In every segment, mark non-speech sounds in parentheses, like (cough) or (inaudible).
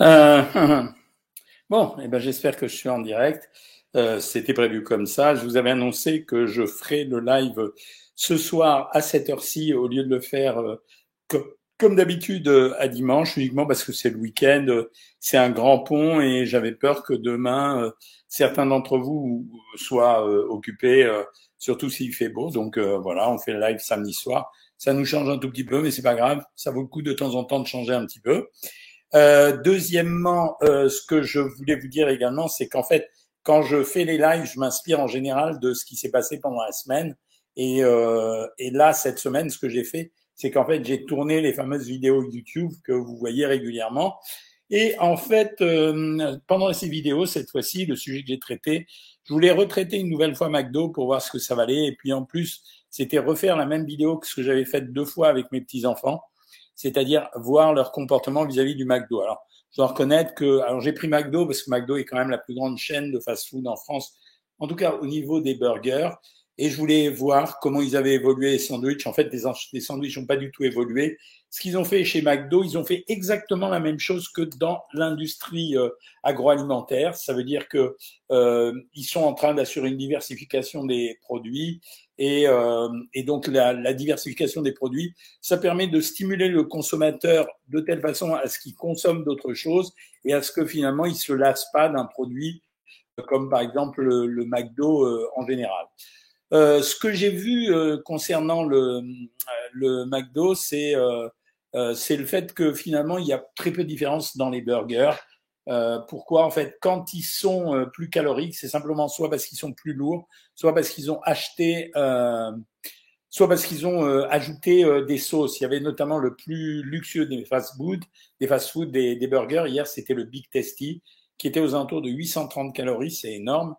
Euh, (laughs) bon, eh ben, j'espère que je suis en direct. Euh, C'était prévu comme ça. Je vous avais annoncé que je ferai le live ce soir à cette heure-ci au lieu de le faire euh, comme, comme d'habitude euh, à dimanche, uniquement parce que c'est le week-end, c'est un grand pont et j'avais peur que demain certains d'entre vous soient occupés, surtout s'il fait beau. Donc voilà, on fait le live samedi soir. Ça nous change un tout petit peu, mais c'est pas grave. Ça vaut le coup de temps en temps de changer un petit peu. Euh, deuxièmement, euh, ce que je voulais vous dire également, c'est qu'en fait, quand je fais les lives, je m'inspire en général de ce qui s'est passé pendant la semaine. Et, euh, et là, cette semaine, ce que j'ai fait, c'est qu'en fait, j'ai tourné les fameuses vidéos YouTube que vous voyez régulièrement. Et en fait, euh, pendant ces vidéos, cette fois-ci, le sujet que j'ai traité, je voulais retraiter une nouvelle fois McDo pour voir ce que ça valait. Et puis en plus, c'était refaire la même vidéo que ce que j'avais fait deux fois avec mes petits-enfants c'est-à-dire voir leur comportement vis-à-vis du McDo. Alors, je dois reconnaître que, alors j'ai pris McDo parce que McDo est quand même la plus grande chaîne de fast-food en France, en tout cas au niveau des burgers, et je voulais voir comment ils avaient évolué les sandwichs. En fait, les, les sandwichs n'ont pas du tout évolué. Ce qu'ils ont fait chez McDo, ils ont fait exactement la même chose que dans l'industrie euh, agroalimentaire. Ça veut dire que euh, ils sont en train d'assurer une diversification des produits et, euh, et donc la, diversification des produits, ça permet de stimuler le consommateur de telle façon à ce qu'il consomme d'autres choses et à ce que finalement il se lasse pas d'un produit comme par exemple le, le McDo euh, en général. Euh, ce que j'ai vu euh, concernant le, le McDo, c'est euh, c'est le fait que finalement il y a très peu de différence dans les burgers. Euh, pourquoi? En fait, quand ils sont euh, plus caloriques, c'est simplement soit parce qu'ils sont plus lourds, soit parce qu'ils ont acheté, euh, soit parce qu'ils ont ajouté des sauces. Il y avait notamment le plus luxueux des fast-food, des fast-food, des, burgers. Hier, c'était le Big Tasty, qui était aux alentours de 830 calories, c'est énorme.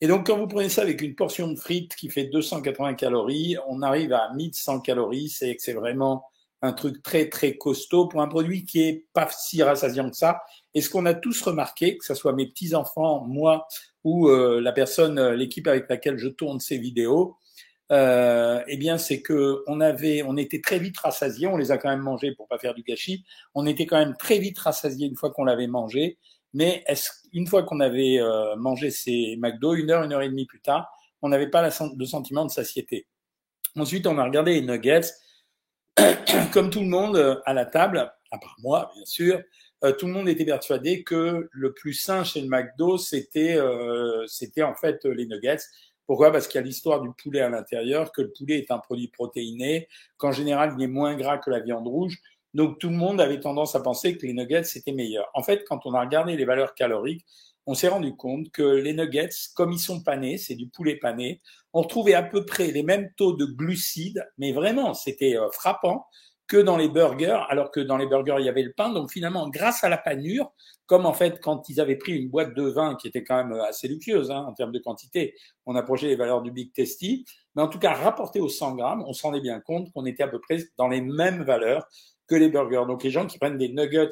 Et donc, quand vous prenez ça avec une portion de frites qui fait 280 calories, on arrive à 1100 calories. C'est que c'est vraiment un truc très très costaud pour un produit qui est pas si rassasiant que ça. Et ce qu'on a tous remarqué, que ce soit mes petits enfants, moi ou euh, la personne, euh, l'équipe avec laquelle je tourne ces vidéos, euh, eh bien, c'est que on avait, on était très vite rassasiés. On les a quand même mangés pour pas faire du gâchis. On était quand même très vite rassasiés une fois qu'on l'avait mangé. Mais est-ce, une fois qu'on avait euh, mangé ces McDo, une heure, une heure et demie plus tard, on n'avait pas le sentiment de satiété. Ensuite, on a regardé les nuggets (coughs) comme tout le monde euh, à la table, à part moi, bien sûr, euh, tout le monde était persuadé que le plus sain chez le McDo, c'était euh, c'était en fait les nuggets. Pourquoi? Parce qu'il y a l'histoire du poulet à l'intérieur, que le poulet est un produit protéiné, qu'en général, il est moins gras que la viande rouge. Donc tout le monde avait tendance à penser que les nuggets, c'était meilleur. En fait, quand on a regardé les valeurs caloriques, on s'est rendu compte que les nuggets, comme ils sont panés, c'est du poulet pané, on retrouvait à peu près les mêmes taux de glucides, mais vraiment, c'était euh, frappant que dans les burgers, alors que dans les burgers, il y avait le pain. Donc finalement, grâce à la panure, comme en fait quand ils avaient pris une boîte de vin qui était quand même euh, assez luxueuse hein, en termes de quantité, on approchait les valeurs du Big Tasty, mais en tout cas, rapporté aux 100 grammes, on s'en est bien compte qu'on était à peu près dans les mêmes valeurs que les burgers. Donc les gens qui prennent des nuggets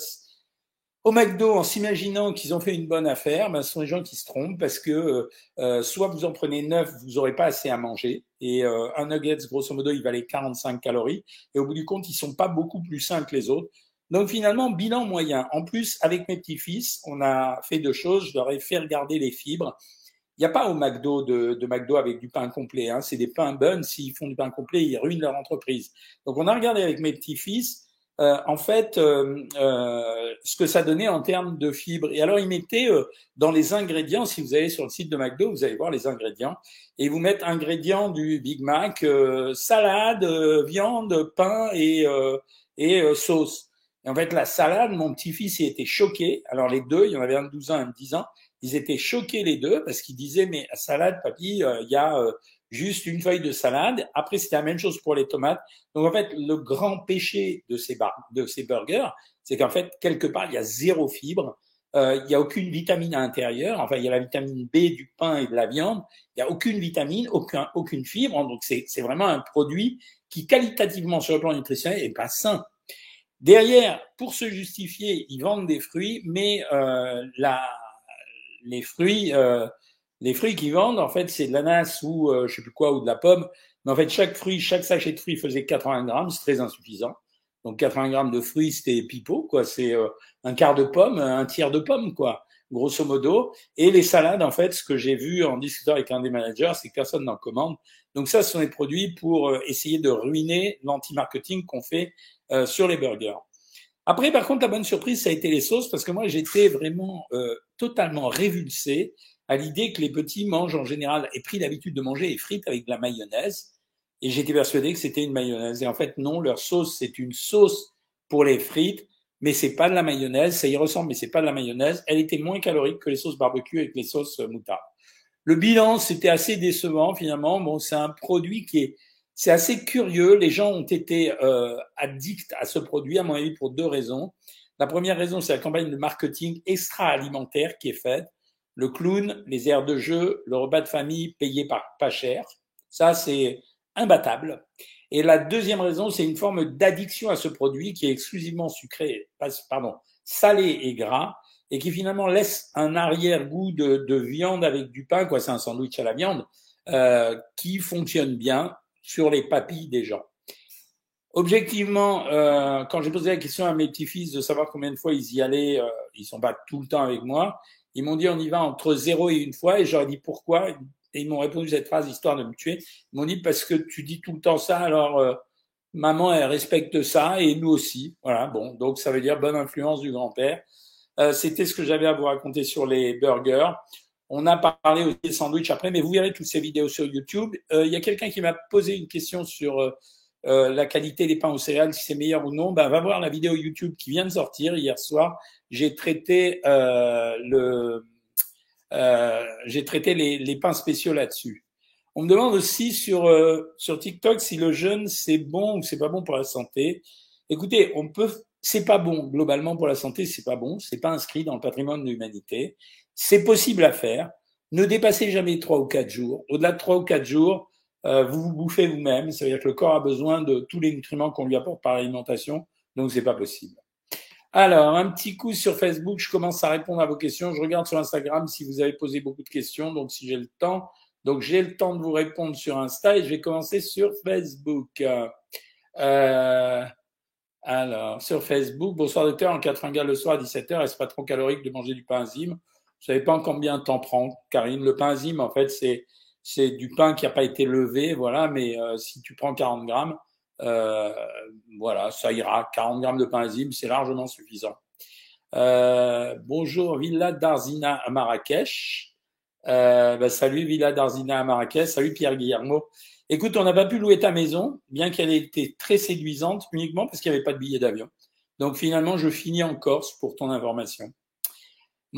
au McDo en s'imaginant qu'ils ont fait une bonne affaire, ben, ce sont des gens qui se trompent parce que euh, soit vous en prenez neuf, vous n'aurez pas assez à manger. Et euh, un nuggets, grosso modo, il valait 45 calories. Et au bout du compte, ils sont pas beaucoup plus sains que les autres. Donc finalement, bilan moyen. En plus, avec mes petits-fils, on a fait deux choses. Je leur ai fait regarder les fibres. Il n'y a pas au McDo de, de, McDo avec du pain complet. Hein. C'est des pains buns. S'ils font du pain complet, ils ruinent leur entreprise. Donc on a regardé avec mes petits-fils euh, en fait euh, euh, ce que ça donnait en termes de fibres. Et alors, ils mettaient euh, dans les ingrédients, si vous allez sur le site de McDo, vous allez voir les ingrédients, et vous mettez ingrédients du Big Mac, euh, salade, viande, pain et, et sauce. Et en fait, la salade, mon petit-fils, il était choqué. Alors, les deux, il y en avait un de 12 ans, un de 10 ans, ils étaient choqués les deux parce qu'ils disaient, mais salade, papy, il y a juste une feuille de salade. Après, c'était la même chose pour les tomates. Donc, en fait, le grand péché de ces, de ces burgers, c'est qu'en fait, quelque part, il y a zéro fibre. Euh, il n'y a aucune vitamine à l'intérieur. Enfin, il y a la vitamine B du pain et de la viande. Il n'y a aucune vitamine, aucun, aucune fibre. Donc, c'est vraiment un produit qui, qualitativement, sur le plan nutritionnel, est pas sain. Derrière, pour se justifier, ils vendent des fruits, mais euh, les fruits, euh, les fruits qu'ils vendent, en fait, c'est de l'ananas ou euh, je sais plus quoi ou de la pomme. Mais en fait, chaque fruit, chaque sachet de fruits faisait 80 grammes, c'est très insuffisant. Donc 80 grammes de fruits, c'était pipeau, quoi. C'est euh, un quart de pomme, un tiers de pomme, quoi, grosso modo. Et les salades, en fait, ce que j'ai vu en discutant avec un des managers, c'est que personne n'en commande. Donc ça, ce sont des produits pour euh, essayer de ruiner l'anti-marketing qu'on fait euh, sur les burgers. Après, par contre, la bonne surprise, ça a été les sauces, parce que moi, j'étais vraiment totalement révulsé à l'idée que les petits mangent en général, et pris l'habitude de manger les frites avec de la mayonnaise. Et j'étais persuadé que c'était une mayonnaise. Et en fait, non, leur sauce, c'est une sauce pour les frites, mais c'est pas de la mayonnaise. Ça y ressemble, mais c'est pas de la mayonnaise. Elle était moins calorique que les sauces barbecue avec les sauces euh, moutarde. Le bilan, c'était assez décevant finalement. Bon, c'est un produit qui est, c'est assez curieux. Les gens ont été euh, addicts à ce produit, à mon avis, pour deux raisons. La première raison, c'est la campagne de marketing extra-alimentaire qui est faite. Le clown, les aires de jeu, le repas de famille payé par pas cher. Ça, c'est imbattable. Et la deuxième raison, c'est une forme d'addiction à ce produit qui est exclusivement sucré, pardon, salé et gras, et qui finalement laisse un arrière-goût de, de, viande avec du pain, quoi, c'est un sandwich à la viande, euh, qui fonctionne bien sur les papilles des gens. Objectivement, euh, quand j'ai posé la question à mes petits-fils de savoir combien de fois ils y allaient, euh, ils sont pas tout le temps avec moi, ils m'ont dit on y va entre zéro et une fois, et j'aurais dit pourquoi? Et ils m'ont répondu cette phrase histoire de me tuer. Ils m'ont dit parce que tu dis tout le temps ça, alors euh, maman elle respecte ça et nous aussi. Voilà, bon, donc ça veut dire bonne influence du grand-père. Euh, C'était ce que j'avais à vous raconter sur les burgers. On a parlé aussi des sandwichs après, mais vous verrez toutes ces vidéos sur YouTube. Euh, il y a quelqu'un qui m'a posé une question sur euh, euh, la qualité des pains aux céréales, si c'est meilleur ou non. Ben, va voir la vidéo YouTube qui vient de sortir hier soir. J'ai traité le euh, j'ai traité les, les, pains spéciaux là-dessus. On me demande aussi sur euh, sur TikTok si le jeûne c'est bon ou c'est pas bon pour la santé. Écoutez, on peut, c'est pas bon globalement pour la santé, c'est pas bon, c'est pas inscrit dans le patrimoine de l'humanité. C'est possible à faire. Ne dépassez jamais trois ou quatre jours. Au-delà de trois ou quatre jours, euh, vous vous bouffez vous-même. Ça veut dire que le corps a besoin de tous les nutriments qu'on lui apporte par l'alimentation, donc c'est pas possible. Alors, un petit coup sur Facebook, je commence à répondre à vos questions. Je regarde sur Instagram si vous avez posé beaucoup de questions, donc si j'ai le temps. Donc, j'ai le temps de vous répondre sur Insta et je vais commencer sur Facebook. Euh, alors, sur Facebook, bonsoir docteur, en 80 gars le soir à 17h, est-ce pas trop calorique de manger du pain enzyme Vous savez pas en combien de temps prend, Karine. Le pain enzyme, en fait, c'est c'est du pain qui n'a pas été levé, voilà, mais euh, si tu prends 40 grammes, euh, voilà, ça ira. 40 grammes de pain enzyme, c'est largement suffisant. Euh, bonjour Villa d'Arzina à Marrakech. Bah, salut Villa d'Arzina à Marrakech. Salut Pierre Guillermo. Écoute, on n'a pas pu louer ta maison, bien qu'elle ait été très séduisante, uniquement parce qu'il n'y avait pas de billet d'avion. Donc finalement, je finis en Corse pour ton information.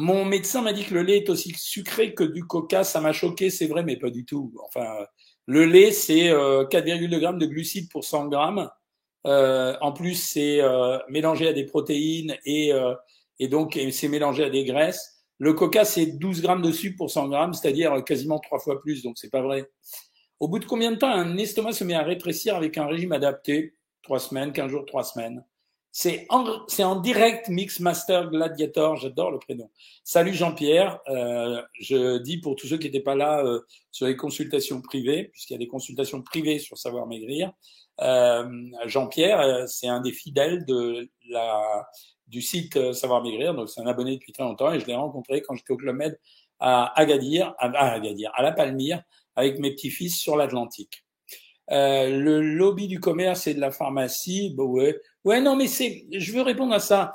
Mon médecin m'a dit que le lait est aussi sucré que du coca. Ça m'a choqué, c'est vrai, mais pas du tout. Enfin, le lait, c'est 4,2 euh, grammes de glucides pour 100 grammes. Euh, en plus, c'est euh, mélangé à des protéines et, et donc c'est mélangé à des graisses. Le coca, c'est 12 grammes de sucre pour 100 grammes, c'est-à-dire quasiment trois fois plus, donc c'est pas vrai. Au bout de combien de temps un estomac se met à rétrécir avec un régime adapté? Trois semaines, quinze jours, trois semaines. C'est en, en direct Mix Master Gladiator, j'adore le prénom. Salut Jean-Pierre, euh, je dis pour tous ceux qui n'étaient pas là euh, sur les consultations privées, puisqu'il y a des consultations privées sur Savoir Maigrir, euh, Jean-Pierre, euh, c'est un des fidèles de la, du site euh, Savoir Maigrir, donc c'est un abonné depuis très longtemps et je l'ai rencontré quand j'étais au Club Med à Agadir, à, à Agadir, à La Palmyre, avec mes petits-fils sur l'Atlantique. Euh, le lobby du commerce et de la pharmacie, bah ouais, ouais, non, mais c'est, je veux répondre à ça.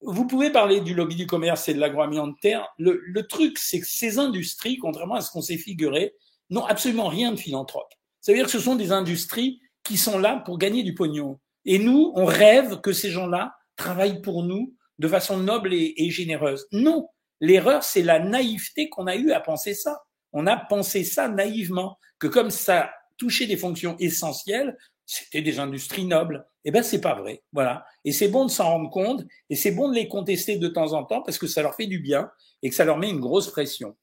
Vous pouvez parler du lobby du commerce et de l'agroalimentaire. Le, le truc, c'est que ces industries, contrairement à ce qu'on s'est figuré, n'ont absolument rien de philanthrope. Ça veut dire que ce sont des industries qui sont là pour gagner du pognon. Et nous, on rêve que ces gens-là travaillent pour nous de façon noble et, généreuse. Non, l'erreur, c'est la naïveté qu'on a eu à penser ça. On a pensé ça naïvement, que comme ça toucher des fonctions essentielles, c'était des industries nobles. Eh ben, c'est pas vrai. Voilà. Et c'est bon de s'en rendre compte et c'est bon de les contester de temps en temps parce que ça leur fait du bien et que ça leur met une grosse pression.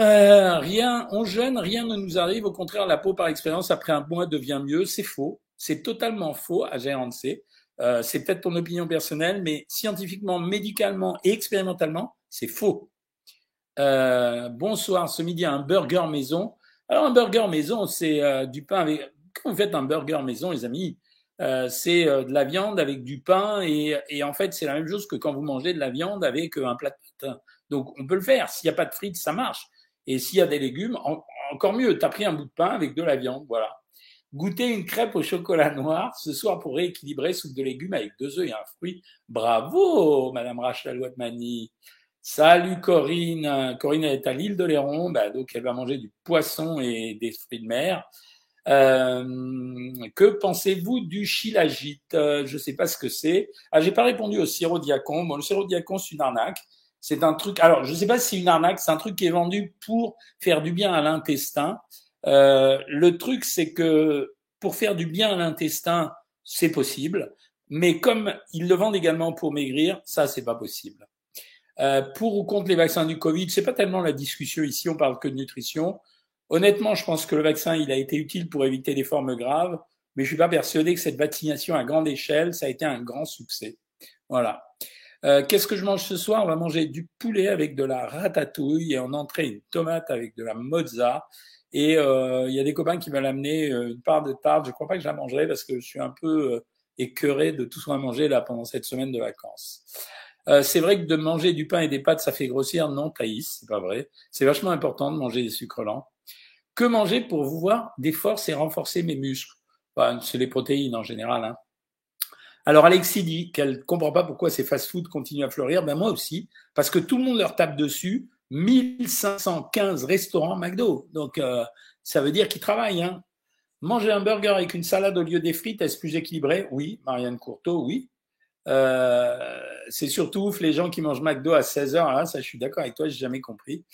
Euh, rien, on jeûne, rien ne nous arrive. Au contraire, la peau par expérience après un mois devient mieux. C'est faux. C'est totalement faux à GRNC. Euh, c'est peut-être ton opinion personnelle, mais scientifiquement, médicalement et expérimentalement, c'est faux. Euh, bonsoir, ce midi un burger maison. Alors, un burger maison, c'est euh, du pain avec. Quand vous faites un burger maison, les amis, euh, c'est euh, de la viande avec du pain et, et en fait c'est la même chose que quand vous mangez de la viande avec un plat de pain. Donc on peut le faire. S'il n'y a pas de frites, ça marche. Et s'il y a des légumes, encore mieux. T'as pris un bout de pain avec de la viande, voilà. Goûter une crêpe au chocolat noir ce soir pour rééquilibrer soupe de légumes avec deux œufs et un fruit. Bravo, Madame Rachel Watmani. Salut Corinne. Corinne est à l'île de Léron, bah, donc elle va manger du poisson et des fruits de mer. Euh, que pensez-vous du chilagite euh, Je ne sais pas ce que c'est. Ah, j'ai pas répondu au sirop diacon. Bon, le sirop diacon, c'est une arnaque. C'est un truc. Alors, je ne sais pas si c'est une arnaque. C'est un truc qui est vendu pour faire du bien à l'intestin. Euh, le truc, c'est que pour faire du bien à l'intestin, c'est possible. Mais comme ils le vendent également pour maigrir, ça, c'est pas possible. Euh, pour ou contre les vaccins du Covid, c'est pas tellement la discussion ici. On parle que de nutrition. Honnêtement, je pense que le vaccin, il a été utile pour éviter des formes graves, mais je suis pas persuadé que cette vaccination à grande échelle, ça a été un grand succès. Voilà. Euh, Qu'est-ce que je mange ce soir? On va manger du poulet avec de la ratatouille et en entrée une tomate avec de la mozza. Et euh, il y a des copains qui veulent amener euh, une part de tarte. Je crois pas que je la mangerai parce que je suis un peu euh, écœuré de tout ce qu'on a mangé là pendant cette semaine de vacances. Euh, c'est vrai que de manger du pain et des pâtes, ça fait grossir. Non, Thaïs, c'est pas vrai. C'est vachement important de manger des sucres lents. Que manger pour vous voir des forces et renforcer mes muscles? Bah, C'est les protéines en général. Hein. Alors Alexis dit qu'elle comprend pas pourquoi ces fast-foods continuent à fleurir. Ben moi aussi, parce que tout le monde leur tape dessus. 1515 restaurants McDo. Donc euh, ça veut dire qu'ils travaillent. Hein. Manger un burger avec une salade au lieu des frites, est-ce plus équilibré? Oui. Marianne Courteau, oui. Euh, c'est surtout les gens qui mangent McDo à 16 heures. Hein, ça, je suis d'accord avec toi, j'ai jamais compris.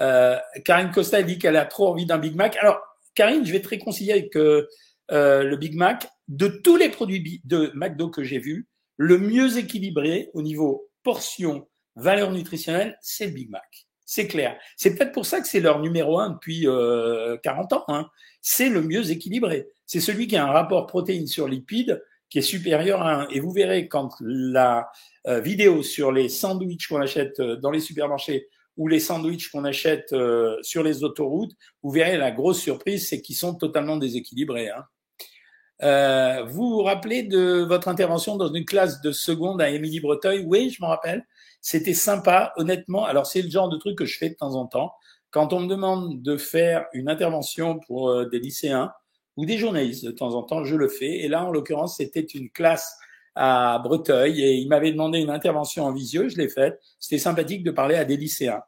Euh, Karine Costa dit qu'elle a trop envie d'un Big Mac. Alors, Karine, je vais te réconcilier avec euh, le Big Mac. De tous les produits de McDo que j'ai vus, le mieux équilibré au niveau portion, valeur nutritionnelle, c'est le Big Mac. C'est clair. C'est peut-être pour ça que c'est leur numéro un depuis euh, 40 ans. Hein. C'est le mieux équilibré. C'est celui qui a un rapport protéines sur lipides qui est supérieur à 1. Et vous verrez quand la euh, vidéo sur les sandwichs qu'on achète euh, dans les supermarchés ou les sandwichs qu'on achète euh, sur les autoroutes, vous verrez la grosse surprise, c'est qu'ils sont totalement déséquilibrés. Hein. Vous vous rappelez de votre intervention dans une classe de seconde à Émilie Breteuil? Oui, je m'en rappelle. C'était sympa, honnêtement. Alors c'est le genre de truc que je fais de temps en temps. Quand on me demande de faire une intervention pour des lycéens, ou des journalistes de temps en temps, je le fais. Et là, en l'occurrence, c'était une classe à Breteuil et il m'avait demandé une intervention en visio, je l'ai faite. C'était sympathique de parler à des lycéens.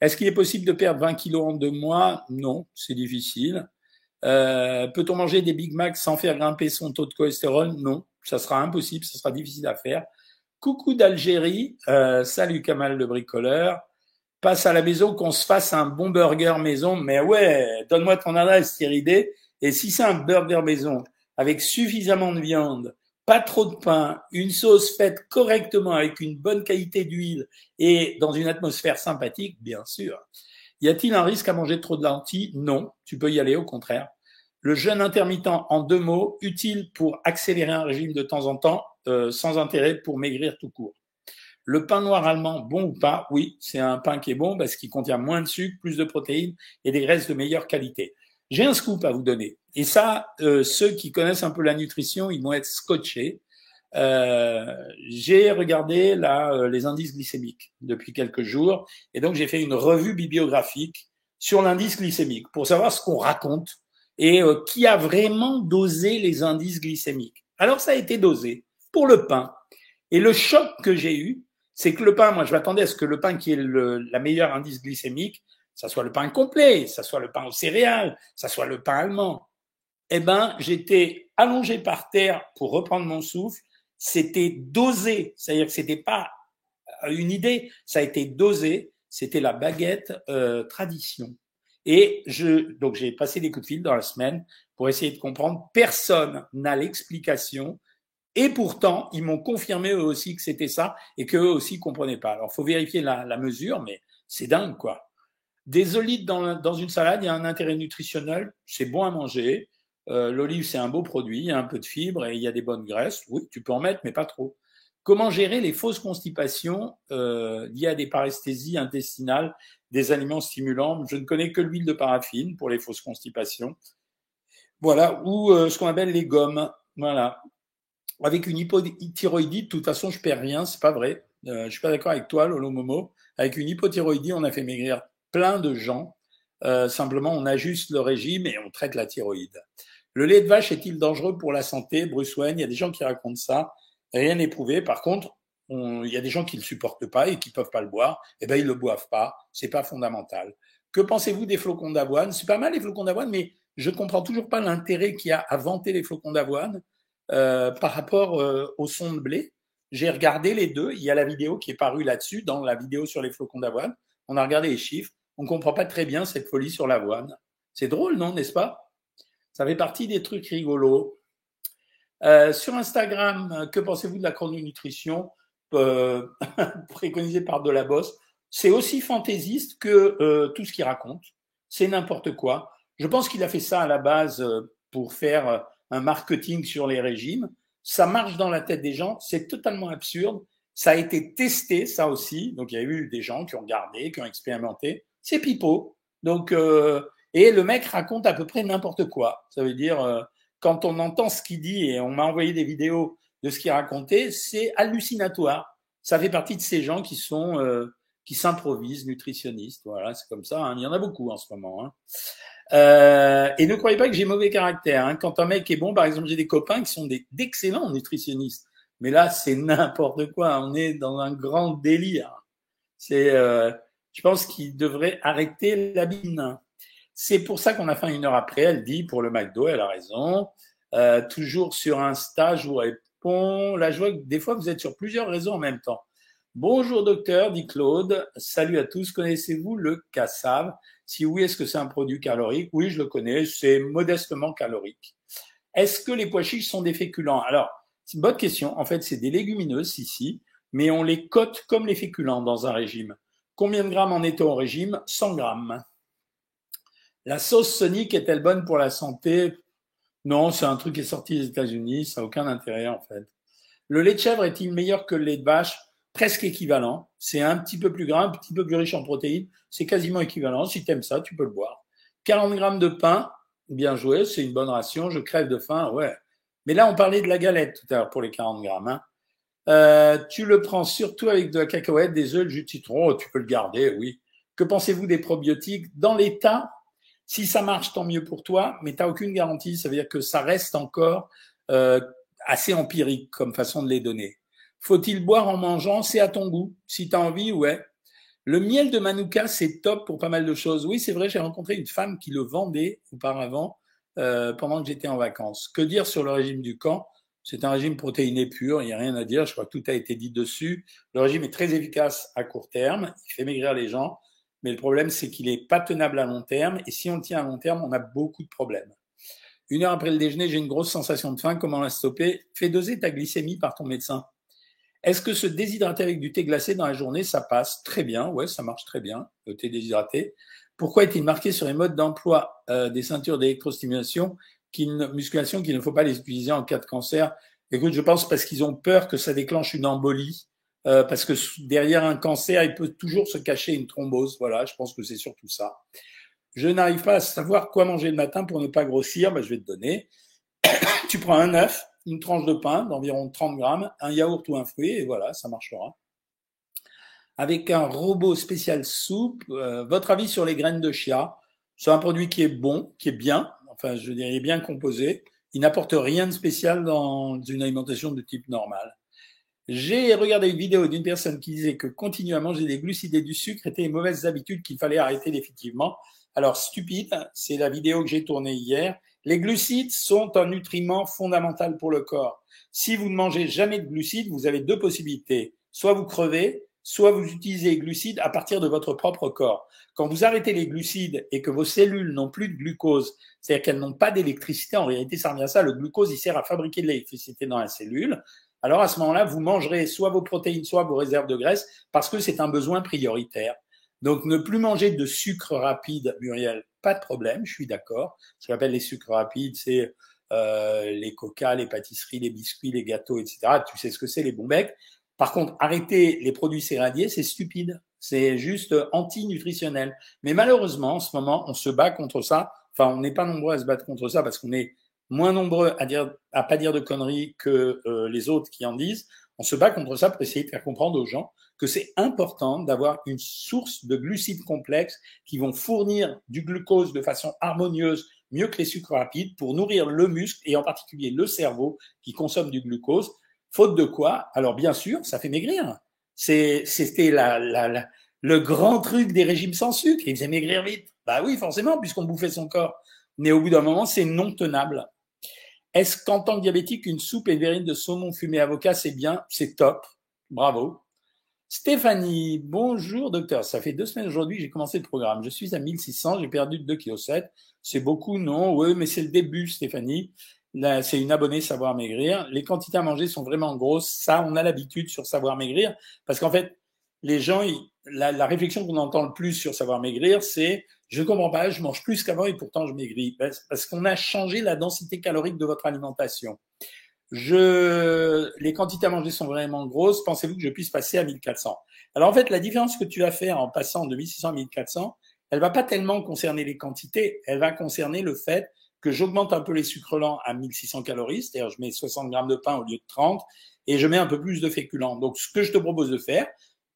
Est-ce qu'il est possible de perdre 20 kilos en deux mois? Non, c'est difficile. Euh, Peut-on manger des Big Macs sans faire grimper son taux de cholestérol? Non, ça sera impossible, ça sera difficile à faire. Coucou d'Algérie, euh, salut Kamal le bricoleur. Passe à la maison qu'on se fasse un bon burger maison. Mais ouais, donne-moi ton adresse Thierry D et si c'est un burger maison avec suffisamment de viande, pas trop de pain, une sauce faite correctement avec une bonne qualité d'huile et dans une atmosphère sympathique, bien sûr. Y a-t-il un risque à manger trop de lentilles? Non, tu peux y aller au contraire. Le jeûne intermittent, en deux mots, utile pour accélérer un régime de temps en temps, euh, sans intérêt pour maigrir tout court. Le pain noir allemand, bon ou pas? Oui, c'est un pain qui est bon parce qu'il contient moins de sucre, plus de protéines et des graisses de meilleure qualité. J'ai un scoop à vous donner. Et ça, euh, ceux qui connaissent un peu la nutrition, ils vont être scotchés. Euh, j'ai regardé là euh, les indices glycémiques depuis quelques jours, et donc j'ai fait une revue bibliographique sur l'indice glycémique pour savoir ce qu'on raconte et euh, qui a vraiment dosé les indices glycémiques. Alors ça a été dosé pour le pain. Et le choc que j'ai eu, c'est que le pain, moi je m'attendais à ce que le pain qui est le, la meilleure indice glycémique, ça soit le pain complet, ça soit le pain aux céréales, ça soit le pain allemand. Eh ben, j'étais allongé par terre pour reprendre mon souffle. C'était dosé, c'est-à-dire que c'était pas une idée, ça a été dosé. C'était la baguette euh, tradition. Et je, donc j'ai passé des coups de fil dans la semaine pour essayer de comprendre. Personne n'a l'explication. Et pourtant, ils m'ont confirmé eux aussi que c'était ça et qu'eux aussi comprenaient pas. Alors, faut vérifier la, la mesure, mais c'est dingue, quoi. Des olives dans, dans, une salade, il y a un intérêt nutritionnel, c'est bon à manger. Euh, L'olive, c'est un beau produit, il y a un peu de fibres et il y a des bonnes graisses. Oui, tu peux en mettre, mais pas trop. Comment gérer les fausses constipations euh, liées à des paresthésies intestinales, des aliments stimulants? Je ne connais que l'huile de paraffine pour les fausses constipations. Voilà, ou euh, ce qu'on appelle les gommes. Voilà. avec une hypothyroïdie, de toute façon, je perds rien, c'est pas vrai. Euh, je suis pas d'accord avec toi, Lolo Momo. Avec une hypothyroïdie, on a fait maigrir plein de gens. Euh, simplement, on ajuste le régime et on traite la thyroïde. Le lait de vache est-il dangereux pour la santé Bruce Wayne, il y a des gens qui racontent ça. Rien n'est prouvé. Par contre, il y a des gens qui ne le supportent pas et qui peuvent pas le boire. Eh ben, ils le boivent pas. C'est pas fondamental. Que pensez-vous des flocons d'avoine? C'est pas mal les flocons d'avoine, mais je comprends toujours pas l'intérêt qu'il y a à vanter les flocons d'avoine euh, par rapport euh, au son de blé. J'ai regardé les deux. Il y a la vidéo qui est parue là-dessus, dans la vidéo sur les flocons d'avoine. On a regardé les chiffres. On comprend pas très bien cette folie sur l'avoine. C'est drôle, non, n'est-ce pas? Ça fait partie des trucs rigolos. Euh, sur Instagram, que pensez-vous de la chrononutrition? Euh, (laughs) préconisée par Bosse C'est aussi fantaisiste que euh, tout ce qu'il raconte. C'est n'importe quoi. Je pense qu'il a fait ça à la base euh, pour faire un marketing sur les régimes. Ça marche dans la tête des gens. C'est totalement absurde. Ça a été testé, ça aussi. Donc, il y a eu des gens qui ont regardé, qui ont expérimenté. C'est pipeau. Donc, euh, et le mec raconte à peu près n'importe quoi. Ça veut dire, euh, quand on entend ce qu'il dit et on m'a envoyé des vidéos de ce qu'il racontait, c'est hallucinatoire. Ça fait partie de ces gens qui sont euh, qui s'improvisent nutritionnistes. Voilà, c'est comme ça. Hein. Il y en a beaucoup en ce moment. Hein. Et ne croyez pas que j'ai mauvais caractère. Hein. Quand un mec est bon, par exemple, j'ai des copains qui sont d'excellents nutritionnistes. Mais là, c'est n'importe quoi. On est dans un grand délire. C'est, je pense qu'il devrait arrêter la bine. C'est pour ça qu'on a fait une heure après. Elle dit pour le McDo, elle a raison. Euh, toujours sur Insta, je vous réponds. Vois que des fois, vous êtes sur plusieurs réseaux en même temps. Bonjour docteur, dit Claude. Salut à tous. Connaissez-vous le cassav Si oui, est-ce que c'est un produit calorique? Oui, je le connais. C'est modestement calorique. Est-ce que les pois chiches sont des féculents? Alors, c'est bonne question. En fait, c'est des légumineuses ici, mais on les cote comme les féculents dans un régime. Combien de grammes en est-on au régime? 100 grammes. La sauce Sonic est-elle bonne pour la santé? Non, c'est un truc qui est sorti des États-Unis. Ça n'a aucun intérêt en fait. Le lait de chèvre est-il meilleur que le lait de vache? Presque équivalent. C'est un petit peu plus gras, un petit peu plus riche en protéines. C'est quasiment équivalent. Si tu ça, tu peux le boire. 40 grammes de pain, bien joué, c'est une bonne ration. Je crève de faim, ouais. Mais là, on parlait de la galette tout à l'heure pour les 40 grammes. Hein. Euh, tu le prends surtout avec de la cacahuète, des œufs, du citron. Tu peux le garder, oui. Que pensez-vous des probiotiques? Dans l'état, si ça marche, tant mieux pour toi, mais tu n'as aucune garantie. Ça veut dire que ça reste encore euh, assez empirique comme façon de les donner. Faut-il boire en mangeant? C'est à ton goût. Si tu as envie, ouais. Le miel de Manuka, c'est top pour pas mal de choses. Oui, c'est vrai, j'ai rencontré une femme qui le vendait auparavant euh, pendant que j'étais en vacances. Que dire sur le régime du camp? C'est un régime protéiné pur, il n'y a rien à dire, je crois que tout a été dit dessus. Le régime est très efficace à court terme, il fait maigrir les gens, mais le problème c'est qu'il n'est pas tenable à long terme, et si on le tient à long terme, on a beaucoup de problèmes. Une heure après le déjeuner, j'ai une grosse sensation de faim, comment la stopper? Fais doser ta glycémie par ton médecin. Est-ce que se déshydrater avec du thé glacé dans la journée, ça passe? Très bien Ouais, ça marche très bien, le thé déshydraté. Pourquoi est-il marqué sur les modes d'emploi euh, des ceintures d'électrostimulation, qui, musculation, qu'il ne faut pas les utiliser en cas de cancer Écoute, je pense parce qu'ils ont peur que ça déclenche une embolie, euh, parce que derrière un cancer, il peut toujours se cacher une thrombose. Voilà, je pense que c'est surtout ça. Je n'arrive pas à savoir quoi manger le matin pour ne pas grossir. Ben, je vais te donner. (coughs) tu prends un œuf, une tranche de pain d'environ 30 grammes, un yaourt ou un fruit, et voilà, ça marchera. Avec un robot spécial soupe, euh, votre avis sur les graines de chia? C'est un produit qui est bon, qui est bien, je dirais bien composé. Il n'apporte rien de spécial dans une alimentation de type normal. J'ai regardé une vidéo d'une personne qui disait que continuer à manger des glucides et du sucre étaient les mauvaises habitudes qu'il fallait arrêter définitivement. Alors stupide, c'est la vidéo que j'ai tournée hier. Les glucides sont un nutriment fondamental pour le corps. Si vous ne mangez jamais de glucides, vous avez deux possibilités. Soit vous crevez, soit vous utilisez les glucides à partir de votre propre corps. Quand vous arrêtez les glucides et que vos cellules n'ont plus de glucose, c'est-à-dire qu'elles n'ont pas d'électricité, en réalité, ça revient à ça, le glucose, il sert à fabriquer de l'électricité dans la cellule. Alors à ce moment-là, vous mangerez soit vos protéines, soit vos réserves de graisse, parce que c'est un besoin prioritaire. Donc ne plus manger de sucre rapide, Muriel, pas de problème, je suis d'accord. Ce qu'on appelle les sucres rapides, c'est euh, les coca, les pâtisseries, les biscuits, les gâteaux, etc. Tu sais ce que c'est, les bons becs. Par contre, arrêter les produits céréaliers, c'est stupide. C'est juste anti-nutritionnel. Mais malheureusement, en ce moment, on se bat contre ça. Enfin, on n'est pas nombreux à se battre contre ça parce qu'on est moins nombreux à dire, à pas dire de conneries que euh, les autres qui en disent. On se bat contre ça pour essayer de faire comprendre aux gens que c'est important d'avoir une source de glucides complexes qui vont fournir du glucose de façon harmonieuse, mieux que les sucres rapides, pour nourrir le muscle et en particulier le cerveau qui consomme du glucose. Faute de quoi Alors bien sûr, ça fait maigrir. C'était la, la, la, le grand truc des régimes sans sucre. Ils faisaient maigrir vite. Bah oui, forcément, puisqu'on bouffait son corps. Mais au bout d'un moment, c'est non tenable. Est-ce qu'en tant que diabétique, une soupe et verrine de saumon fumé avocat, c'est bien? C'est top. Bravo. Stéphanie, bonjour docteur. Ça fait deux semaines aujourd'hui j'ai commencé le programme. Je suis à 1600, j'ai perdu 2,7 kg. C'est beaucoup, non? Oui, mais c'est le début, Stéphanie. C'est une abonnée Savoir Maigrir. Les quantités à manger sont vraiment grosses. Ça, on a l'habitude sur Savoir Maigrir. Parce qu'en fait, les gens, la, réflexion qu'on entend le plus sur Savoir Maigrir, c'est je comprends pas, je mange plus qu'avant et pourtant je maigris. Parce qu'on a changé la densité calorique de votre alimentation. Je, les quantités à manger sont vraiment grosses. Pensez-vous que je puisse passer à 1400 Alors en fait, la différence que tu vas faire en passant de 1600 à 1400, elle va pas tellement concerner les quantités, elle va concerner le fait que j'augmente un peu les sucres lents à 1600 calories, c'est-à-dire je mets 60 grammes de pain au lieu de 30 et je mets un peu plus de féculents. Donc ce que je te propose de faire,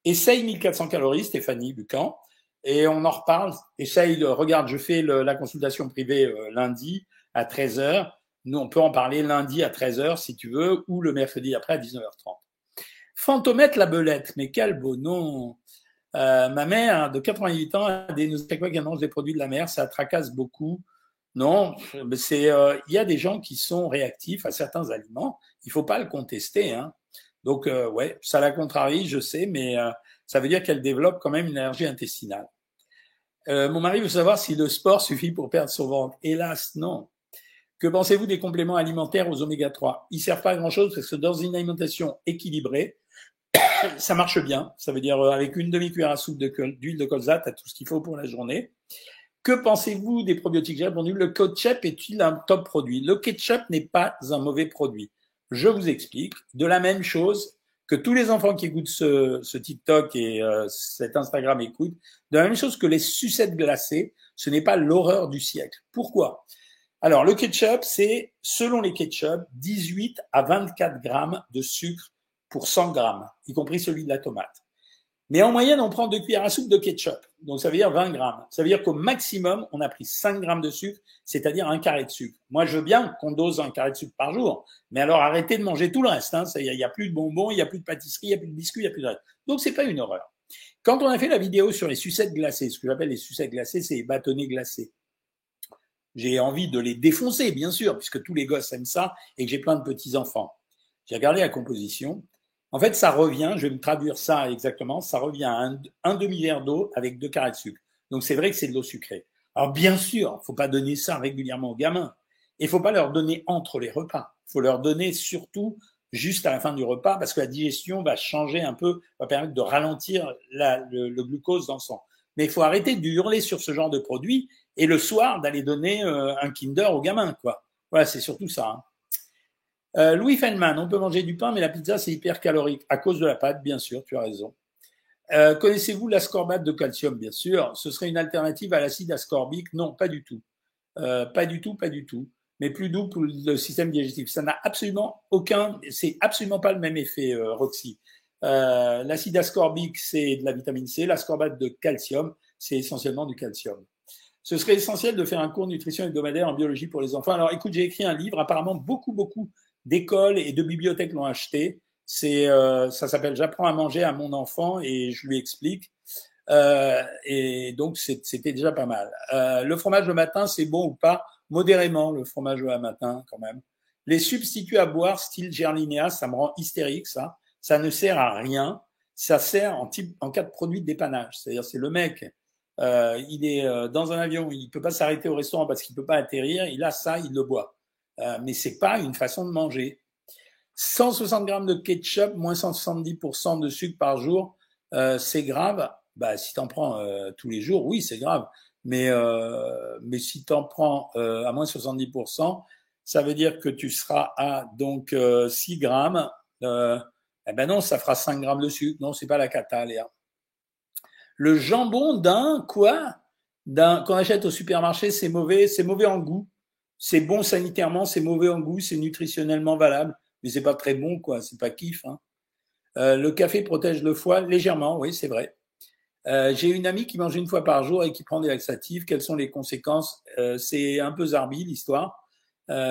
essaye 1400 calories, Stéphanie Bucan, et on en reparle. Essaye de, regarde, je fais la consultation privée euh, lundi à 13h. Nous, on peut en parler lundi à 13h si tu veux, ou le mercredi après à 19h30. Fantomette la belette, mais quel beau nom euh, Ma mère de 88 ans a des qui annonce des produits de la mer, ça tracasse beaucoup. Non, c'est euh, il y a des gens qui sont réactifs à certains aliments. Il faut pas le contester. Hein. Donc euh, ouais, ça la contrarie, je sais, mais ça veut dire qu'elle développe quand même une énergie intestinale. mon mari veut savoir si le sport suffit pour perdre son ventre. Hélas, non. Que pensez-vous des compléments alimentaires aux oméga 3 Ils servent pas à grand-chose parce que dans une alimentation équilibrée, (coughs) ça marche bien. Ça veut dire euh, avec une demi-cuillère à soupe d'huile de colza, tu as tout ce qu'il faut pour la journée. Que pensez-vous des probiotiques J'ai répondu, le ketchup est-il un top produit Le ketchup n'est pas un mauvais produit. Je vous explique. De la même chose que tous les enfants qui écoutent ce, TikTok et euh, cet Instagram écoutent, de la même chose que les sucettes glacées, ce n'est pas l'horreur du siècle. Pourquoi? Alors, le ketchup, c'est, selon les ketchup, 18 à 24 grammes de sucre pour 100 grammes, y compris celui de la tomate. Mais en moyenne, on prend deux cuillères à soupe de ketchup. Donc, ça veut dire 20 grammes. Ça veut dire qu'au maximum, on a pris 5 grammes de sucre, c'est-à-dire un carré de sucre. Moi, je veux bien qu'on dose un carré de sucre par jour. Mais alors, arrêtez de manger tout le reste. Hein. Il n'y a, a, plus de bonbons, il n'y a plus de pâtisserie, il n'y a plus de biscuits, il n'y a plus de reste. Donc, c'est pas une horreur. Quand on a fait la vidéo sur les sucettes glacées, ce que j'appelle les sucettes glacées, c'est les bâtonnets glacés j'ai envie de les défoncer, bien sûr, puisque tous les gosses aiment ça et que j'ai plein de petits-enfants. J'ai regardé la composition. En fait, ça revient, je vais me traduire ça exactement, ça revient à un, demi-verre d'eau avec deux carrés de sucre. Donc c'est vrai que c'est de l'eau sucrée. Alors bien sûr, faut pas donner ça régulièrement aux gamins. Et faut pas leur donner entre les repas. faut leur donner surtout juste à la fin du repas parce que la digestion va changer un peu, va permettre de ralentir le, le, glucose dans le sang. Mais il faut arrêter de hurler sur ce genre de produit et le soir d'aller donner euh, un Kinder aux gamins, quoi. Voilà, c'est surtout ça. Hein. Euh, Louis Feynman, on peut manger du pain, mais la pizza c'est hyper calorique à cause de la pâte, bien sûr, tu as raison. Euh, connaissez-vous l'ascorbate de calcium? Bien sûr. Ce serait une alternative à l'acide ascorbique? Non, pas du tout. pas du tout, pas du tout. Mais plus doux pour le système digestif. Ça n'a absolument aucun, c'est absolument pas le même effet, Roxy. L'acide ascorbique, c'est de la vitamine C. L'ascorbate de calcium, c'est essentiellement du calcium. Ce serait essentiel de faire un cours de nutrition hebdomadaire en biologie pour les enfants. Alors écoute, j'ai écrit un livre, apparemment beaucoup, beaucoup d'écoles et de bibliothèques l'ont acheté. C'est, euh, ça s'appelle J'apprends à manger à mon enfant et je lui explique. Euh, et donc c'était déjà pas mal. Euh, le fromage le matin, c'est bon ou pas? Modérément le fromage le matin quand même. Les substituts à boire style Gerlinia, ça me rend hystérique ça. Ça ne sert à rien. Ça sert en, type, en cas de produit de dépannage. C'est-à-dire c'est le mec euh, il est euh, dans un avion, il peut pas s'arrêter au restaurant parce qu'il peut pas atterrir. Il a ça, il le boit. Euh, mais c'est pas une façon de manger. 160 grammes de ketchup, moins 170% de sucre par jour, euh, c'est grave. Bah, si t'en prends euh, tous les jours, oui, c'est grave. Mais euh, mais si t'en prends à moins 70%, ça veut dire que tu seras à donc 6 grammes. eh ben non, ça fera 5 grammes de sucre. Non, c'est pas la cata, Léa le jambon d'un quoi? D'un qu'on achète au supermarché, c'est mauvais, c'est mauvais en goût. C'est bon sanitairement, c'est mauvais en goût, c'est nutritionnellement valable, mais c'est pas très bon, quoi. C'est pas kiff. Hein. Euh, le café protège le foie légèrement, oui, c'est vrai. Euh, j'ai une amie qui mange une fois par jour et qui prend des laxatifs. Quelles sont les conséquences? Euh, C'est un peu zarbi l'histoire.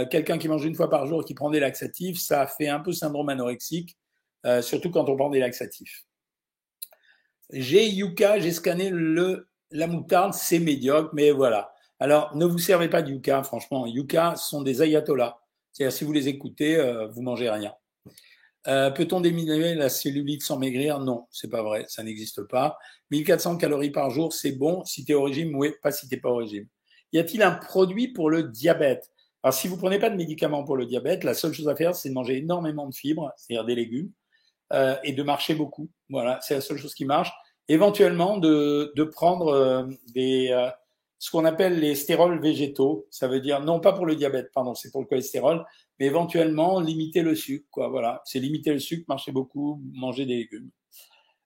Quelqu'un qui mange une fois par jour et qui prend des laxatifs, ça fait un peu syndrome anorexique, surtout quand on prend des laxatifs. J'ai Yuka, j'ai scanné le, la moutarde, c'est médiocre, mais voilà. Alors, ne vous servez pas de Yuka, franchement. Yuka sont des ayatollahs. C'est-à-dire, si vous les écoutez, vous mangez rien. Euh, peut-on diminuer la cellulite sans maigrir? Non, c'est pas vrai, ça n'existe pas. 1400 calories par jour, c'est bon si tu es au régime, oui, pas si tu pas au régime. Y a-t-il un produit pour le diabète? Alors, si vous prenez pas de médicaments pour le diabète, la seule chose à faire, c'est de manger énormément de fibres, c'est-à-dire des légumes, euh, et de marcher beaucoup. Voilà, c'est la seule chose qui marche. Éventuellement, de, de prendre euh, des ce qu'on appelle les stérols végétaux. Ça veut dire, non pas pour le diabète, pardon, c'est pour le cholestérol, mais éventuellement limiter le sucre. Quoi, voilà, c'est limiter le sucre, marcher beaucoup, manger des légumes.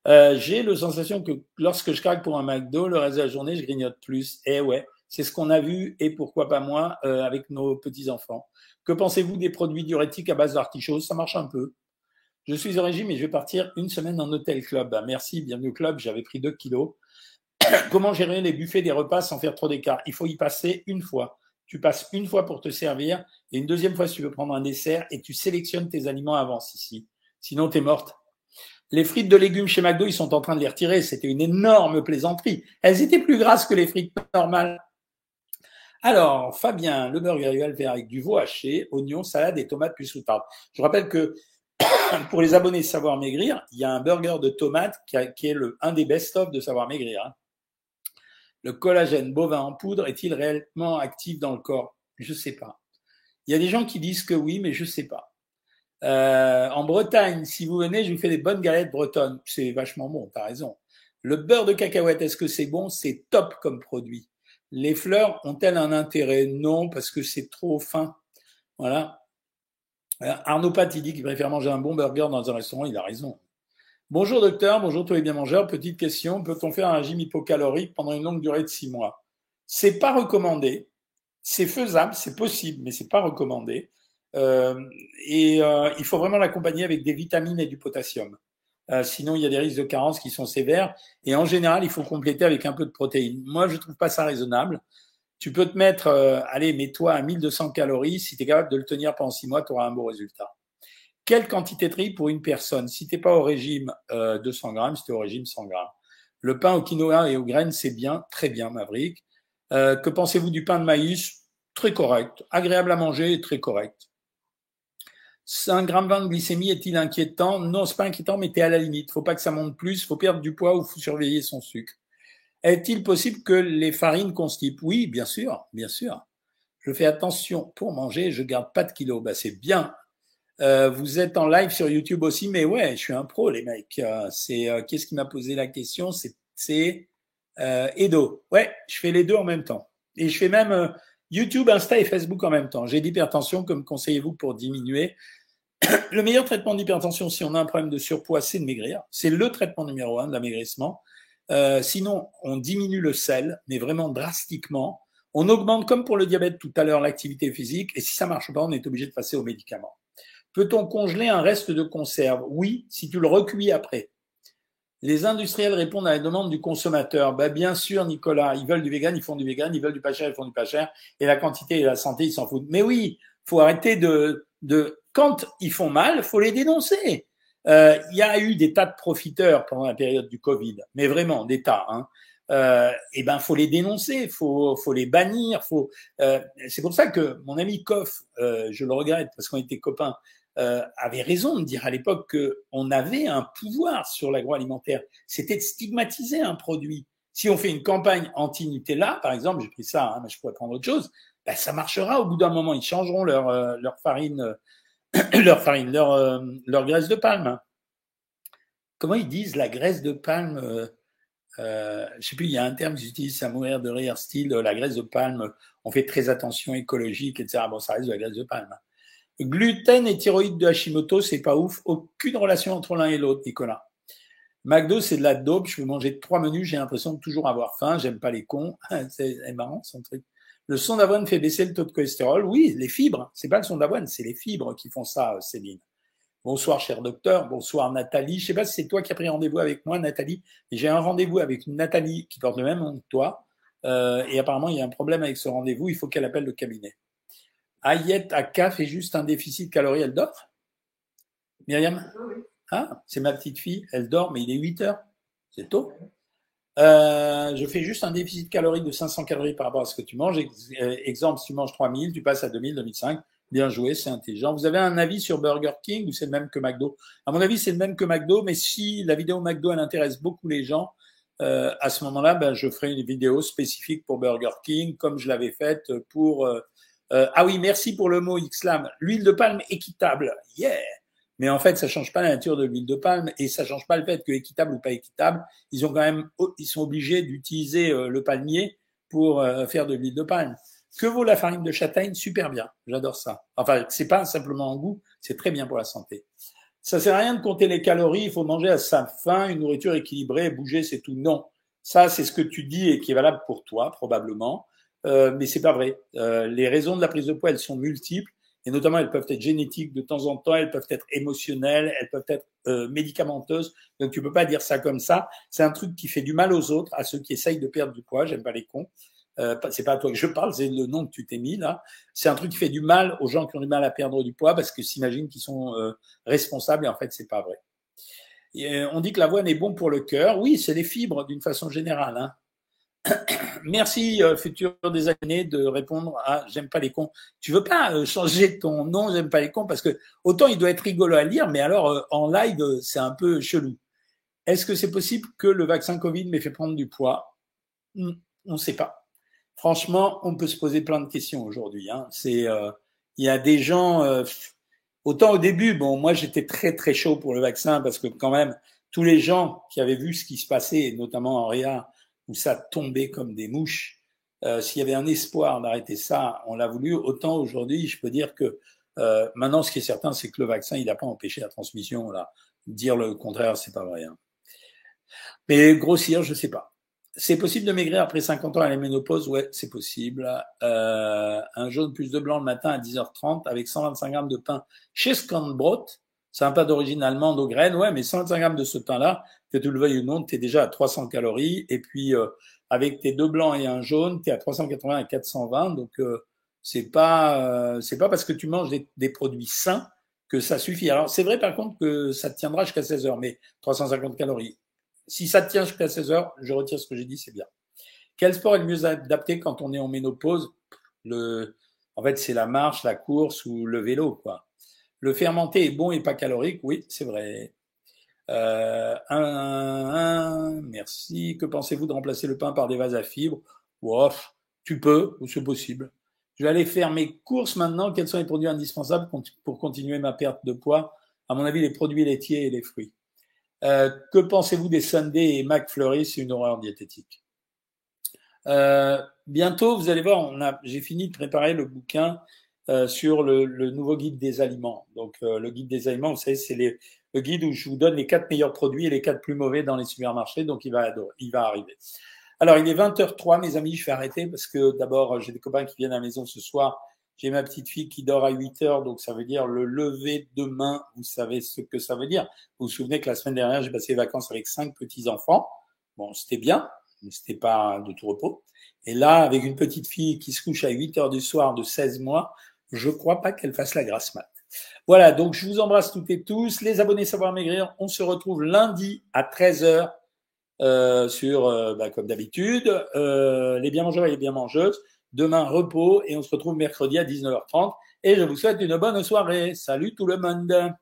Euh, j'ai la sensation que lorsque je craque pour un McDo, le reste de la journée, je grignote plus. Eh ouais, c'est ce qu'on a vu et pourquoi pas moi euh, avec nos petits enfants. Que pensez-vous des produits diurétiques à base d'artichaut? Ça marche un peu. Je suis au régime et je vais partir une semaine en hôtel club. Merci, bienvenue au club. J'avais pris 2 kilos. (coughs) Comment gérer les buffets des repas sans faire trop d'écart? Il faut y passer une fois. Tu passes une fois pour te servir et une deuxième fois si tu veux prendre un dessert et tu sélectionnes tes aliments avant ici. Sinon, tu es morte. Les frites de légumes chez McDo, ils sont en train de les retirer. C'était une énorme plaisanterie. Elles étaient plus grasses que les frites normales. Alors, Fabien, le va le faire avec du veau haché, oignons, salade et tomates plus soutarde. Je rappelle que (coughs) pour les abonnés Savoir Maigrir, il y a un burger de tomates qui, est le, un des best-of de Savoir Maigrir. Hein. Le collagène bovin en poudre est-il réellement actif dans le corps? Je ne sais pas. Il y a des gens qui disent que oui, mais je ne sais pas. Euh, en Bretagne, si vous venez, je vous fais des bonnes galettes bretonnes. C'est vachement bon, t'as raison. Le beurre de cacahuète, est-ce que c'est bon? C'est top comme produit. Les fleurs ont-elles un intérêt? Non, parce que c'est trop fin. Voilà. Euh, Arnaud Pat, il dit qu'il préfère manger un bon burger dans un restaurant. Il a raison. Bonjour docteur, bonjour tous les bien mangeurs. Petite question, peut-on faire un régime hypocalorique pendant une longue durée de six mois? C'est pas recommandé. C'est faisable, c'est possible, mais c'est pas recommandé. Euh, et euh, il faut vraiment l'accompagner avec des vitamines et du potassium. Euh, sinon, il y a des risques de carence qui sont sévères. Et en général, il faut compléter avec un peu de protéines. Moi, je trouve pas ça raisonnable. Tu peux te mettre, allez, mets-toi à 1200 calories. Si tu es capable de le tenir pendant six mois, tu auras un beau résultat. Quelle quantité de riz pour une personne? Si tu n'es pas au régime euh, 200 grammes, si tu es au régime 100 grammes. Le pain au quinoa et aux graines, c'est bien, très bien, Maverick. Euh, que pensez-vous du pain de maïs? Très correct, agréable à manger et très correct. 5 grammes 20 de glycémie est-il inquiétant? Non, c'est pas inquiétant, mais tu es à la limite. Faut pas que ça monte plus, faut perdre du poids ou faut surveiller son sucre. Est-il possible que les farines constipent? Oui, bien sûr, bien sûr. Je fais attention pour manger, je garde pas de kilos. Bah, c'est bien, euh, vous êtes en live sur YouTube aussi, mais ouais, je suis un pro, les mecs. Euh, c'est euh, qu'est-ce qui m'a posé la question? C'est Edo. Ouais, je fais les deux en même temps. Et je fais même YouTube, Insta et Facebook en même temps. J'ai d'hypertension, comme conseillez-vous pour diminuer? (coughs) Le meilleur traitement d'hypertension, si on a un problème de surpoids, c'est de maigrir. C'est le traitement numéro un de l'amaigrissement. sinon, on diminue le sel, mais vraiment drastiquement. On augmente, comme pour le diabète tout à l'heure, l'activité physique. Et si ça marche pas, on est obligé de passer aux médicaments. Peut-on congeler un reste de conserve? Oui, si tu le recuis après. Les industriels répondent à la demande du consommateur. Bah, bien sûr, Nicolas, ils veulent du vegan, ils font du vegan, ils veulent du pas cher, ils font du pas cher, et la quantité et la santé, ils s'en foutent. Mais oui, faut arrêter de, de, quand ils font mal, faut les dénoncer. Euh, il y a eu des tas de profiteurs pendant la période du Covid, mais vraiment des tas. Hein. Euh, et ben faut les dénoncer, faut faut les bannir, faut. Euh, c'est pour ça que mon ami Koff, euh, je le regrette parce qu'on était copains, euh, avait raison de dire à l'époque qu'on avait un pouvoir sur l'agroalimentaire. C'était de stigmatiser un produit. Si on fait une campagne anti-Nutella, par exemple, j'ai pris ça, hein, mais je pourrais prendre autre chose, ben, ça marchera au bout d'un moment. Ils changeront leur, euh, leur farine, (clears throat) leur farine, leur, euh, leur graisse de palme. Comment ils disent la graisse de palme euh, Je sais plus, il y a un terme qu'ils utilisent à mourir de rire, style la graisse de palme. On fait très attention écologique, etc. Bon, ça reste de la graisse de palme. Gluten et thyroïde de Hashimoto, c'est pas ouf. Aucune relation entre l'un et l'autre, Nicolas. McDo, c'est de la dope. Je peux manger trois menus, j'ai l'impression de toujours avoir faim. J'aime pas les cons. (laughs) c'est marrant son truc. Le son d'avoine fait baisser le taux de cholestérol. Oui, les fibres. C'est pas le son d'avoine, c'est les fibres qui font ça, Céline. Bonsoir, cher docteur. Bonsoir, Nathalie. Je sais pas si c'est toi qui as pris rendez-vous avec moi, Nathalie. J'ai un rendez-vous avec Nathalie qui porte le même nom que toi. Euh, et apparemment, il y a un problème avec ce rendez-vous. Il faut qu'elle appelle le cabinet. Ayette Aka fait juste un déficit calorique. Elle dort? Myriam? Ah, c'est ma petite fille. Elle dort, mais il est 8 heures. C'est tôt. Euh, je fais juste un déficit calorique de 500 calories par rapport à ce que tu manges. Euh, exemple, si tu manges 3000, tu passes à 2000, 2005. Bien joué, c'est intelligent. Vous avez un avis sur Burger King ou c'est le même que McDo? À mon avis, c'est le même que McDo, mais si la vidéo McDo, elle intéresse beaucoup les gens, euh, à ce moment-là, ben, je ferai une vidéo spécifique pour Burger King, comme je l'avais faite pour... Euh, euh, ah oui, merci pour le mot Xlam. L'huile de palme équitable. Yeah mais en fait, ça change pas la nature de l'huile de palme et ça change pas le fait que équitable ou pas équitable, ils ont quand même, ils sont obligés d'utiliser le palmier pour faire de l'huile de palme. Que vaut la farine de châtaigne? Super bien, j'adore ça. Enfin, c'est pas simplement en goût, c'est très bien pour la santé. Ça sert à rien de compter les calories, il faut manger à sa faim, une nourriture équilibrée, bouger, c'est tout. Non, ça c'est ce que tu dis et qui est valable pour toi probablement, euh, mais c'est pas vrai. Euh, les raisons de la prise de poids elles sont multiples et notamment elles peuvent être génétiques de temps en temps, elles peuvent être émotionnelles, elles peuvent être euh, médicamenteuses. Donc tu peux pas dire ça comme ça. C'est un truc qui fait du mal aux autres, à ceux qui essayent de perdre du poids. J'aime pas les cons. Euh, c'est pas à toi que je parle, c'est le nom que tu t'es mis là. C'est un truc qui fait du mal aux gens qui ont du mal à perdre du poids parce que s'imaginent qu'ils sont euh, responsables et en fait c'est pas vrai. Euh, on dit que l'avoine est bon pour le cœur. Oui, c'est les fibres d'une façon générale. Hein. Merci futur des années de répondre à j'aime pas les cons. Tu veux pas changer ton nom j'aime pas les cons parce que autant il doit être rigolo à lire, mais alors en live c'est un peu chelou. Est-ce que c'est possible que le vaccin Covid m'ait fait prendre du poids? Hmm, On ne sait pas franchement, on peut se poser plein de questions aujourd'hui. Hein. C'est, euh, il y a des gens. Euh, autant au début, bon, moi j'étais très très chaud pour le vaccin parce que quand même tous les gens qui avaient vu ce qui se passait, notamment en Réa, où ça tombait comme des mouches, euh, s'il y avait un espoir d'arrêter ça, on l'a voulu. Autant aujourd'hui, je peux dire que euh, maintenant, ce qui est certain, c'est que le vaccin, il n'a pas empêché la transmission. Là, dire le contraire, c'est pas vrai. Hein. Mais grossir, je sais pas. C'est possible de maigrir après 50 ans à la ménopause? Ouais, c'est possible. Euh, un jaune plus de blanc le matin à 10h30 avec 125 grammes de pain chez Scandbrot. C'est un pain d'origine allemande aux graines, ouais, mais 125 grammes de ce pain-là, que tu le veuilles ou non, tu es déjà à 300 calories. Et puis, euh, avec tes deux blancs et un jaune, tu es à 380 et 420. Donc, euh, c'est pas euh, c'est pas parce que tu manges des, des, produits sains que ça suffit. Alors, c'est vrai par contre que ça tiendra jusqu'à 16 heures, mais 350 calories. Si ça tient jusqu'à 16 heures, je retire ce que j'ai dit, c'est bien. Quel sport est le mieux adapté quand on est en ménopause? Le, En fait, c'est la marche, la course ou le vélo, quoi. Le fermenté est bon et pas calorique, oui, c'est vrai. Euh, un, merci. Que pensez-vous de remplacer le pain par des vases à fibres? Ouf, Tu peux, ou c'est possible. Je vais aller faire mes courses maintenant. Quels sont les produits indispensables pour continuer ma perte de poids? À mon avis, les produits laitiers et les fruits. Euh, que pensez-vous des Sunday et McFlurry? C'est une horreur diététique. Euh, bientôt, vous allez voir, j'ai fini de préparer le bouquin euh, sur le, le, nouveau guide des aliments. Donc, euh, le guide des aliments, vous savez, c'est les, le guide où je vous donne les quatre meilleurs produits et les quatre plus mauvais dans les supermarchés. Donc, il va, il va arriver. Alors, il est 20h03, mes amis, je vais arrêter parce que d'abord, j'ai des copains qui viennent à la maison ce soir j'ai ma petite fille qui dort à 8 heures, donc ça veut dire le lever demain. Vous savez ce que ça veut dire. Vous vous souvenez que la semaine dernière, j'ai passé les vacances avec cinq petits enfants. Bon, c'était bien, mais c'était pas de tout repos. Et là, avec une petite fille qui se couche à 8 heures du soir de 16 mois, je crois pas qu'elle fasse la grasse mat. Voilà, donc je vous embrasse toutes et tous. Les abonnés Savoir Maigrir, on se retrouve lundi à 13h euh, sur, euh, bah, comme d'habitude, euh, les bien mangeurs et les bien mangeuses. Demain, repos et on se retrouve mercredi à 19h30. Et je vous souhaite une bonne soirée. Salut tout le monde.